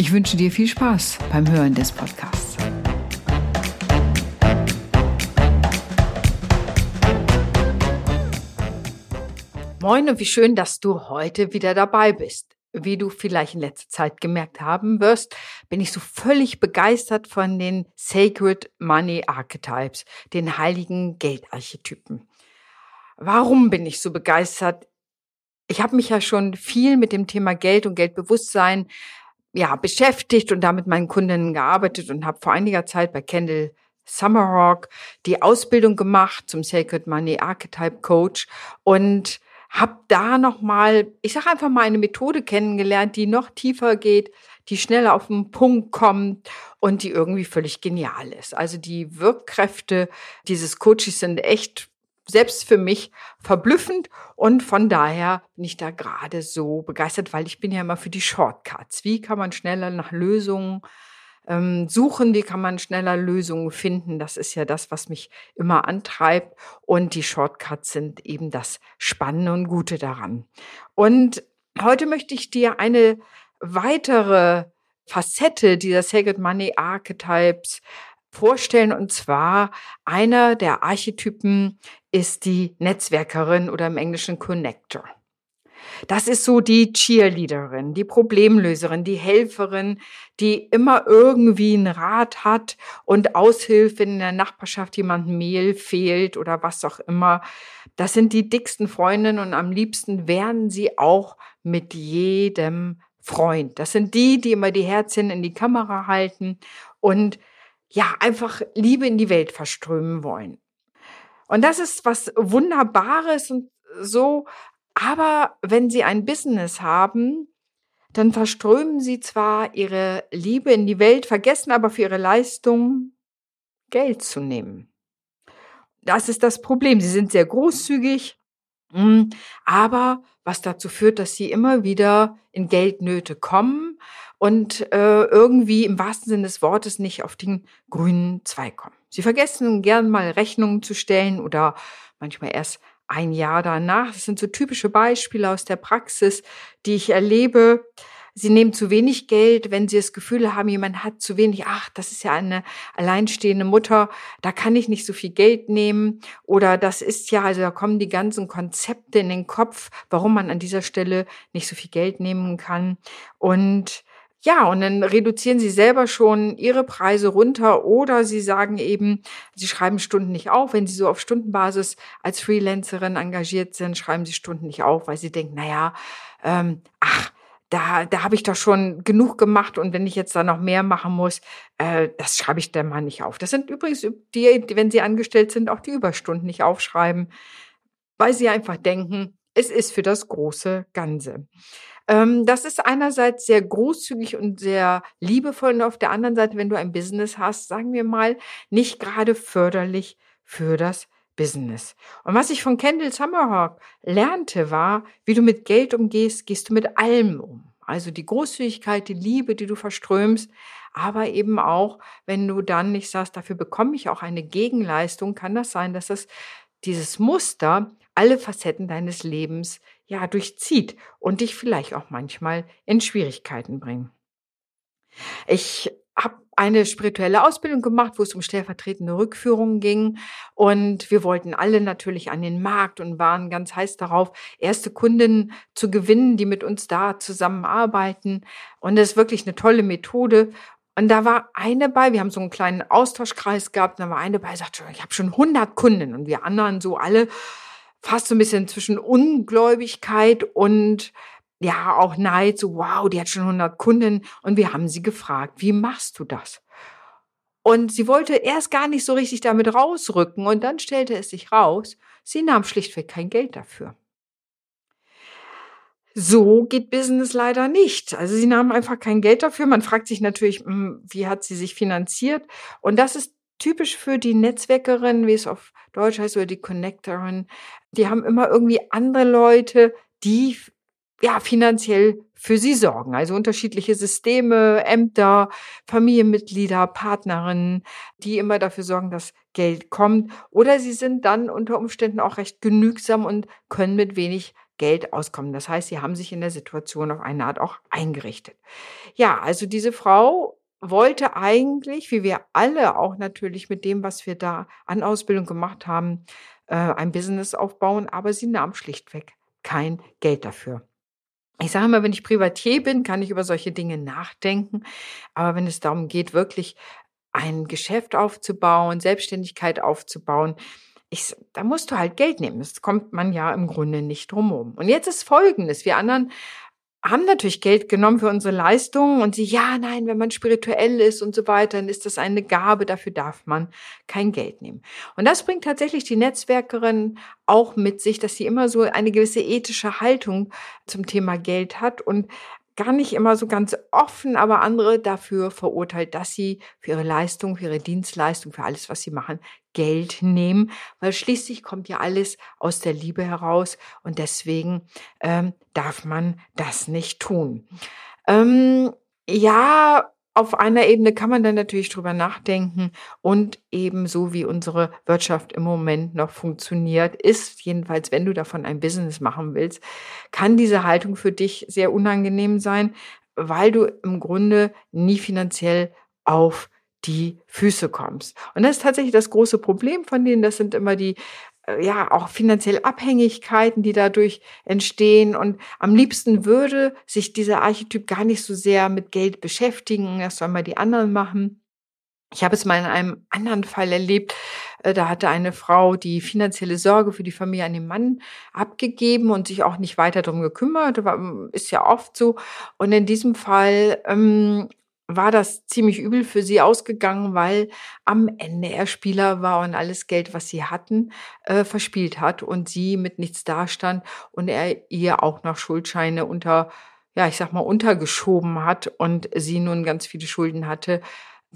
Ich wünsche dir viel Spaß beim Hören des Podcasts. Moin und wie schön, dass du heute wieder dabei bist. Wie du vielleicht in letzter Zeit gemerkt haben wirst, bin ich so völlig begeistert von den Sacred Money Archetypes, den heiligen Geldarchetypen. Warum bin ich so begeistert? Ich habe mich ja schon viel mit dem Thema Geld und Geldbewusstsein ja, beschäftigt und damit meinen Kundinnen gearbeitet und habe vor einiger Zeit bei Kendall Summerhawk die Ausbildung gemacht zum Sacred Money Archetype Coach und habe da noch mal, ich sage einfach mal eine Methode kennengelernt, die noch tiefer geht, die schneller auf den Punkt kommt und die irgendwie völlig genial ist. Also die Wirkkräfte dieses Coaches sind echt selbst für mich verblüffend und von daher bin ich da gerade so begeistert, weil ich bin ja immer für die Shortcuts. Wie kann man schneller nach Lösungen ähm, suchen, wie kann man schneller Lösungen finden. Das ist ja das, was mich immer antreibt. Und die Shortcuts sind eben das Spannende und Gute daran. Und heute möchte ich dir eine weitere Facette dieser Sacred Money Archetypes vorstellen. Und zwar einer der Archetypen ist die Netzwerkerin oder im Englischen Connector. Das ist so die Cheerleaderin, die Problemlöserin, die Helferin, die immer irgendwie einen Rat hat und aushilft, wenn in der Nachbarschaft jemand Mehl fehlt oder was auch immer. Das sind die dicksten Freundinnen und am liebsten wären sie auch mit jedem Freund. Das sind die, die immer die Herzchen in die Kamera halten und ja, einfach Liebe in die Welt verströmen wollen. Und das ist was Wunderbares und so aber wenn Sie ein Business haben, dann verströmen Sie zwar Ihre Liebe in die Welt, vergessen aber für Ihre Leistung Geld zu nehmen. Das ist das Problem. Sie sind sehr großzügig, hm, aber was dazu führt, dass Sie immer wieder in Geldnöte kommen und äh, irgendwie im wahrsten Sinne des Wortes nicht auf den grünen Zweig kommen. Sie vergessen gern mal Rechnungen zu stellen oder manchmal erst ein Jahr danach. Das sind so typische Beispiele aus der Praxis, die ich erlebe. Sie nehmen zu wenig Geld, wenn Sie das Gefühl haben, jemand hat zu wenig. Ach, das ist ja eine alleinstehende Mutter, da kann ich nicht so viel Geld nehmen. Oder das ist ja, also da kommen die ganzen Konzepte in den Kopf, warum man an dieser Stelle nicht so viel Geld nehmen kann. Und ja, und dann reduzieren Sie selber schon Ihre Preise runter oder Sie sagen eben, Sie schreiben Stunden nicht auf. Wenn Sie so auf Stundenbasis als Freelancerin engagiert sind, schreiben Sie Stunden nicht auf, weil Sie denken, naja, ähm, ach, da, da habe ich doch schon genug gemacht und wenn ich jetzt da noch mehr machen muss, äh, das schreibe ich dann mal nicht auf. Das sind übrigens die, wenn Sie angestellt sind, auch die Überstunden nicht aufschreiben, weil Sie einfach denken, es ist für das große Ganze. Ähm, das ist einerseits sehr großzügig und sehr liebevoll und auf der anderen Seite, wenn du ein Business hast, sagen wir mal, nicht gerade förderlich für das Business. Und was ich von Kendall Summerhawk lernte, war, wie du mit Geld umgehst, gehst du mit allem um. Also die Großzügigkeit, die Liebe, die du verströmst, aber eben auch, wenn du dann nicht sagst, dafür bekomme ich auch eine Gegenleistung, kann das sein, dass das dieses Muster alle Facetten deines Lebens ja durchzieht und dich vielleicht auch manchmal in Schwierigkeiten bringt. Ich habe eine spirituelle Ausbildung gemacht, wo es um stellvertretende Rückführungen ging. Und wir wollten alle natürlich an den Markt und waren ganz heiß darauf, erste Kundinnen zu gewinnen, die mit uns da zusammenarbeiten. Und das ist wirklich eine tolle Methode. Und da war eine bei, wir haben so einen kleinen Austauschkreis gehabt, da war eine bei, sagt, ich habe schon 100 Kunden und wir anderen so alle, fast so ein bisschen zwischen Ungläubigkeit und ja, auch Neid, so wow, die hat schon 100 Kunden und wir haben sie gefragt, wie machst du das? Und sie wollte erst gar nicht so richtig damit rausrücken und dann stellte es sich raus, sie nahm schlichtweg kein Geld dafür. so geht Business leider nicht. Also sie nahmen einfach kein Geld dafür. Man fragt sich natürlich, hm, wie hat sie sich finanziert? Und das ist typisch für die Netzwerkerin, wie es auf Deutsch heißt, oder die Connectorin. Die haben immer irgendwie andere Leute, die ja, finanziell für sie sorgen. Also unterschiedliche Systeme, Ämter, Familienmitglieder, Partnerinnen, die immer dafür sorgen, dass Geld kommt. Oder sie sind dann unter Umständen auch recht genügsam und können mit wenig Geld auskommen. Das heißt, sie haben sich in der Situation auf eine Art auch eingerichtet. Ja, also diese Frau wollte eigentlich, wie wir alle auch natürlich mit dem, was wir da an Ausbildung gemacht haben, äh, ein Business aufbauen, aber sie nahm schlichtweg kein Geld dafür. Ich sage immer, wenn ich Privatier bin, kann ich über solche Dinge nachdenken. Aber wenn es darum geht, wirklich ein Geschäft aufzubauen, Selbstständigkeit aufzubauen, ich, da musst du halt Geld nehmen. Das kommt man ja im Grunde nicht drumherum. Und jetzt ist Folgendes. Wir anderen haben natürlich Geld genommen für unsere Leistungen und sie, ja, nein, wenn man spirituell ist und so weiter, dann ist das eine Gabe, dafür darf man kein Geld nehmen. Und das bringt tatsächlich die Netzwerkerin auch mit sich, dass sie immer so eine gewisse ethische Haltung zum Thema Geld hat und gar nicht immer so ganz offen, aber andere dafür verurteilt, dass sie für ihre Leistung, für ihre Dienstleistung, für alles, was sie machen, Geld nehmen, weil schließlich kommt ja alles aus der Liebe heraus und deswegen ähm, darf man das nicht tun. Ähm, ja, auf einer Ebene kann man dann natürlich drüber nachdenken und ebenso wie unsere Wirtschaft im Moment noch funktioniert, ist jedenfalls, wenn du davon ein Business machen willst, kann diese Haltung für dich sehr unangenehm sein, weil du im Grunde nie finanziell auf die Füße kommst. Und das ist tatsächlich das große Problem von denen. Das sind immer die ja auch finanzielle Abhängigkeiten, die dadurch entstehen. Und am liebsten würde sich dieser Archetyp gar nicht so sehr mit Geld beschäftigen. Das sollen mal die anderen machen. Ich habe es mal in einem anderen Fall erlebt. Äh, da hatte eine Frau die finanzielle Sorge für die Familie an den Mann abgegeben und sich auch nicht weiter darum gekümmert. Ist ja oft so. Und in diesem Fall ähm, war das ziemlich übel für sie ausgegangen, weil am Ende er Spieler war und alles Geld, was sie hatten, äh, verspielt hat und sie mit nichts dastand und er ihr auch noch Schuldscheine unter, ja, ich sag mal, untergeschoben hat und sie nun ganz viele Schulden hatte,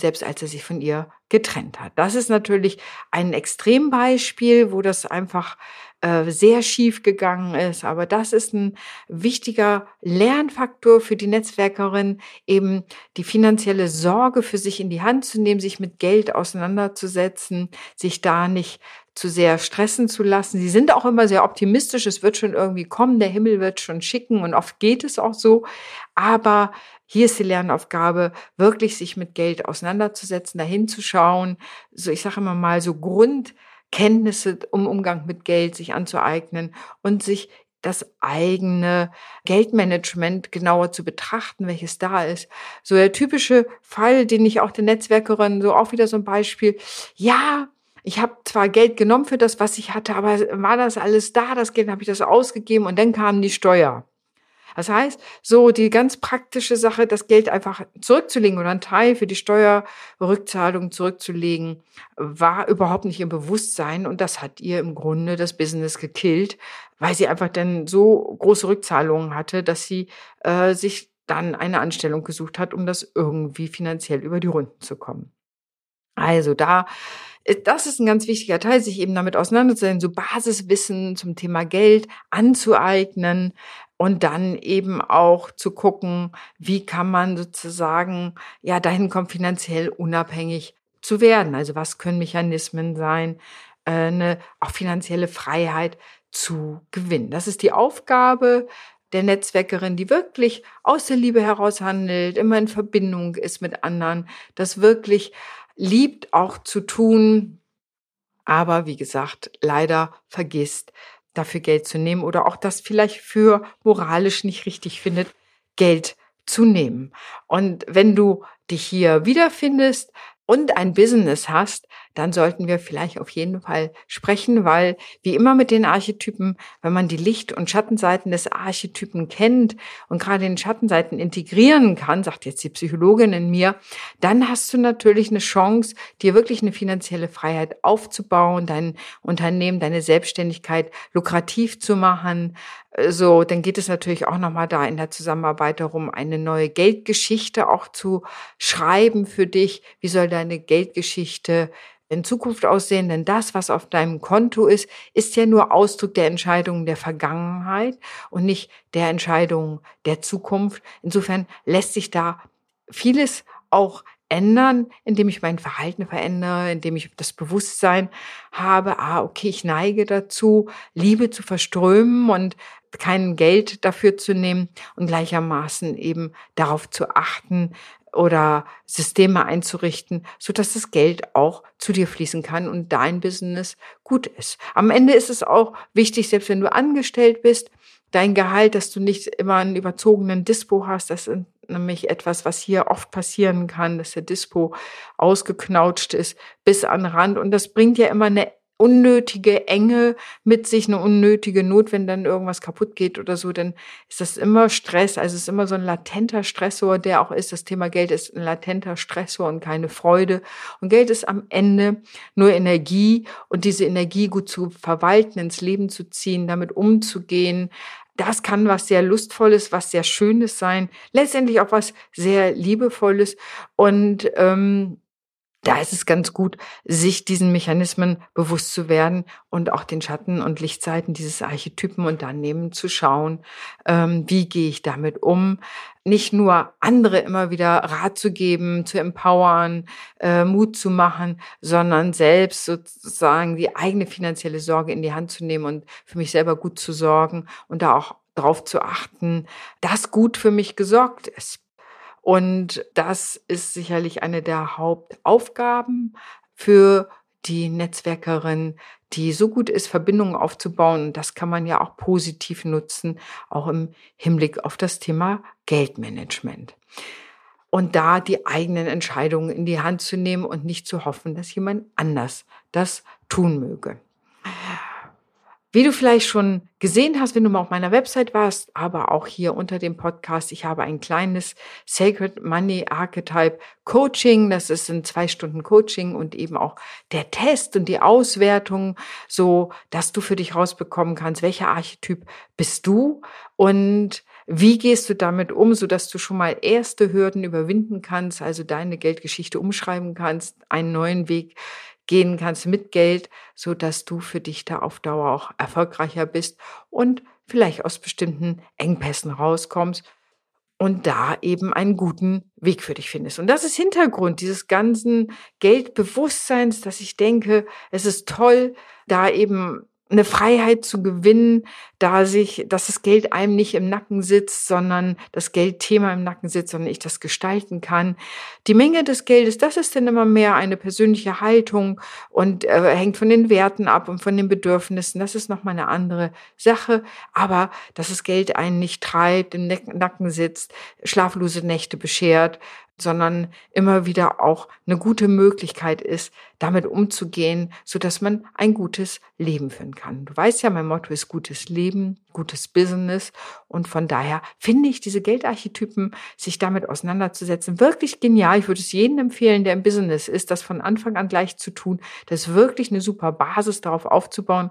selbst als er sich von ihr getrennt hat. Das ist natürlich ein Extrembeispiel, wo das einfach äh, sehr schief gegangen ist. Aber das ist ein wichtiger Lernfaktor für die Netzwerkerin, eben die finanzielle Sorge für sich in die Hand zu nehmen, sich mit Geld auseinanderzusetzen, sich da nicht zu sehr stressen zu lassen. Sie sind auch immer sehr optimistisch, es wird schon irgendwie kommen, der Himmel wird schon schicken und oft geht es auch so. Aber hier ist die Lernaufgabe, wirklich sich mit Geld auseinanderzusetzen, dahin zu schauen, so ich sage immer mal so Grund Kenntnisse um Umgang mit Geld sich anzueignen und sich das eigene Geldmanagement genauer zu betrachten, welches da ist. So der typische Fall, den ich auch der Netzwerkerin, so auch wieder so ein Beispiel. Ja, ich habe zwar Geld genommen für das, was ich hatte, aber war das alles da? Das Geld habe ich das ausgegeben und dann kam die Steuer. Das heißt, so die ganz praktische Sache, das Geld einfach zurückzulegen oder einen Teil für die Steuerrückzahlung zurückzulegen, war überhaupt nicht im Bewusstsein und das hat ihr im Grunde das Business gekillt, weil sie einfach dann so große Rückzahlungen hatte, dass sie äh, sich dann eine Anstellung gesucht hat, um das irgendwie finanziell über die Runden zu kommen. Also da äh, das ist ein ganz wichtiger Teil, sich eben damit auseinanderzusetzen, so Basiswissen zum Thema Geld anzueignen, und dann eben auch zu gucken, wie kann man sozusagen ja dahin kommen, finanziell unabhängig zu werden. Also was können Mechanismen sein, äh, eine auch finanzielle Freiheit zu gewinnen. Das ist die Aufgabe der Netzwerkerin, die wirklich aus der Liebe heraus handelt, immer in Verbindung ist mit anderen, das wirklich liebt auch zu tun, aber wie gesagt, leider vergisst, dafür Geld zu nehmen oder auch das vielleicht für moralisch nicht richtig findet, Geld zu nehmen. Und wenn du dich hier wiederfindest und ein Business hast, dann sollten wir vielleicht auf jeden Fall sprechen, weil wie immer mit den Archetypen, wenn man die Licht- und Schattenseiten des Archetypen kennt und gerade den Schattenseiten integrieren kann, sagt jetzt die Psychologin in mir, dann hast du natürlich eine Chance, dir wirklich eine finanzielle Freiheit aufzubauen, dein Unternehmen, deine Selbstständigkeit lukrativ zu machen, so, dann geht es natürlich auch nochmal da in der Zusammenarbeit darum, eine neue Geldgeschichte auch zu schreiben für dich. Wie soll deine Geldgeschichte in Zukunft aussehen? Denn das, was auf deinem Konto ist, ist ja nur Ausdruck der Entscheidungen der Vergangenheit und nicht der Entscheidungen der Zukunft. Insofern lässt sich da vieles auch ändern, indem ich mein Verhalten verändere, indem ich das Bewusstsein habe, ah, okay, ich neige dazu, Liebe zu verströmen und kein Geld dafür zu nehmen und gleichermaßen eben darauf zu achten oder Systeme einzurichten, so dass das Geld auch zu dir fließen kann und dein Business gut ist. Am Ende ist es auch wichtig, selbst wenn du angestellt bist, dein Gehalt, dass du nicht immer einen überzogenen Dispo hast. Das ist nämlich etwas, was hier oft passieren kann, dass der Dispo ausgeknautscht ist bis an Rand. Und das bringt ja immer eine unnötige Enge mit sich, eine unnötige Not, wenn dann irgendwas kaputt geht oder so, dann ist das immer Stress. Also es ist immer so ein latenter Stressor, der auch ist. Das Thema Geld ist ein latenter Stressor und keine Freude. Und Geld ist am Ende nur Energie und diese Energie gut zu verwalten, ins Leben zu ziehen, damit umzugehen. Das kann was sehr Lustvolles, was sehr Schönes sein, letztendlich auch was sehr Liebevolles. Und ähm, da ist es ganz gut, sich diesen Mechanismen bewusst zu werden und auch den Schatten- und Lichtseiten dieses Archetypen und daneben zu schauen, ähm, wie gehe ich damit um. Nicht nur andere immer wieder Rat zu geben, zu empowern, äh, Mut zu machen, sondern selbst sozusagen die eigene finanzielle Sorge in die Hand zu nehmen und für mich selber gut zu sorgen und da auch darauf zu achten, dass gut für mich gesorgt ist. Und das ist sicherlich eine der Hauptaufgaben für die Netzwerkerin, die so gut ist, Verbindungen aufzubauen. Das kann man ja auch positiv nutzen, auch im Hinblick auf das Thema Geldmanagement. Und da die eigenen Entscheidungen in die Hand zu nehmen und nicht zu hoffen, dass jemand anders das tun möge. Wie du vielleicht schon gesehen hast, wenn du mal auf meiner Website warst, aber auch hier unter dem Podcast, ich habe ein kleines Sacred Money Archetype Coaching. Das ist ein zwei Stunden Coaching und eben auch der Test und die Auswertung, so dass du für dich rausbekommen kannst, welcher Archetyp bist du und wie gehst du damit um, so dass du schon mal erste Hürden überwinden kannst, also deine Geldgeschichte umschreiben kannst, einen neuen Weg gehen kannst mit Geld, so dass du für dich da auf Dauer auch erfolgreicher bist und vielleicht aus bestimmten Engpässen rauskommst und da eben einen guten Weg für dich findest. Und das ist Hintergrund dieses ganzen Geldbewusstseins, dass ich denke, es ist toll, da eben eine Freiheit zu gewinnen, da sich, dass das Geld einem nicht im Nacken sitzt, sondern das Geldthema im Nacken sitzt, sondern ich das gestalten kann. Die Menge des Geldes, das ist dann immer mehr eine persönliche Haltung und äh, hängt von den Werten ab und von den Bedürfnissen. Das ist nochmal eine andere Sache. Aber dass das Geld einen nicht treibt, im Nacken sitzt, schlaflose Nächte beschert, sondern immer wieder auch eine gute Möglichkeit ist, damit umzugehen, so dass man ein gutes Leben führen kann. Du weißt ja, mein Motto ist gutes Leben, gutes Business und von daher finde ich diese Geldarchetypen, sich damit auseinanderzusetzen, wirklich genial. Ich würde es jedem empfehlen, der im Business ist, das von Anfang an gleich zu tun. Das ist wirklich eine super Basis, darauf aufzubauen.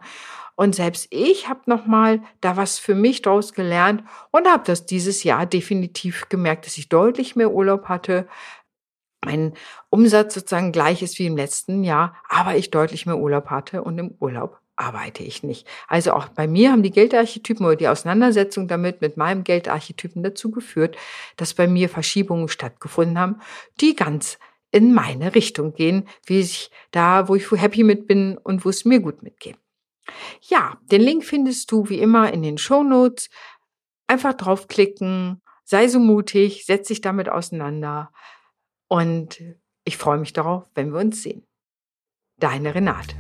Und selbst ich habe nochmal da was für mich draus gelernt und habe das dieses Jahr definitiv gemerkt, dass ich deutlich mehr Urlaub hatte, mein Umsatz sozusagen gleich ist wie im letzten Jahr, aber ich deutlich mehr Urlaub hatte und im Urlaub arbeite ich nicht. Also auch bei mir haben die Geldarchetypen oder die Auseinandersetzung damit mit meinem Geldarchetypen dazu geführt, dass bei mir Verschiebungen stattgefunden haben, die ganz in meine Richtung gehen, wie ich da, wo ich happy mit bin und wo es mir gut mitgeht. Ja, den Link findest du wie immer in den Show Notes. Einfach draufklicken, sei so mutig, setz dich damit auseinander und ich freue mich darauf, wenn wir uns sehen. Deine Renate.